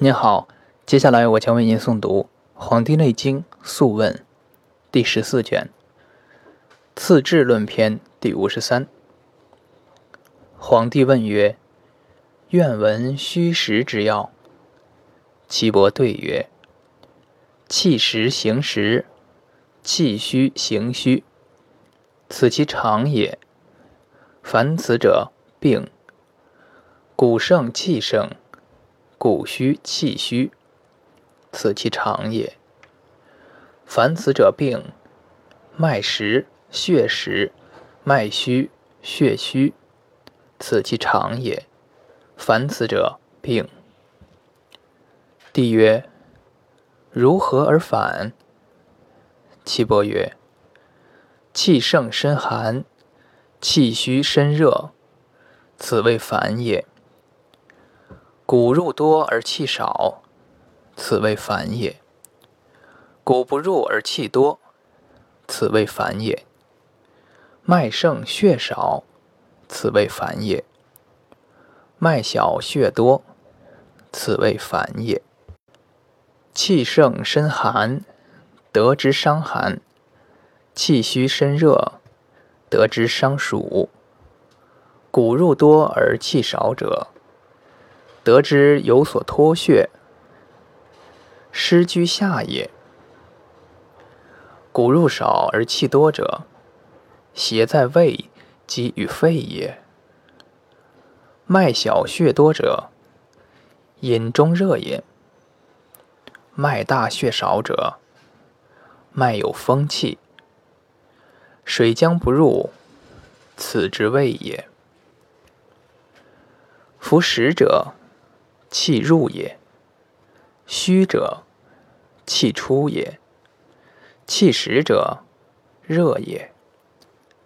您好，接下来我将为您诵读《黄帝内经·素问》第十四卷《次治论篇》第五十三。皇帝问曰：“愿闻虚实之要。”岐伯对曰：“气实行实，气虚行虚，此其常也。凡此者，病。骨盛气盛。”骨虚气虚，此其常也。凡此者病，脉实血实，脉虚血虚，此其常也。凡此者病。帝曰：如何而反？岐伯曰：气盛身寒，气虚身热，此谓反也。骨入多而气少，此谓烦也；骨不入而气多，此谓烦也；脉盛血少，此谓烦也；脉小血多，此谓烦也。气盛身寒，得之伤寒；气虚身热，得之伤暑。骨入多而气少者，得之有所脱血，失居下也；骨入少而气多者，邪在胃及与肺也；脉小血多者，饮中热也；脉大血少者，脉有风气，水将不入，此之谓也。夫食者。气入也，虚者气出也。气实者热也，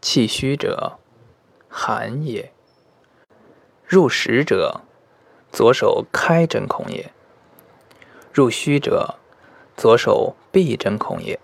气虚者寒也。入实者，左手开针孔也；入虚者，左手闭针孔也。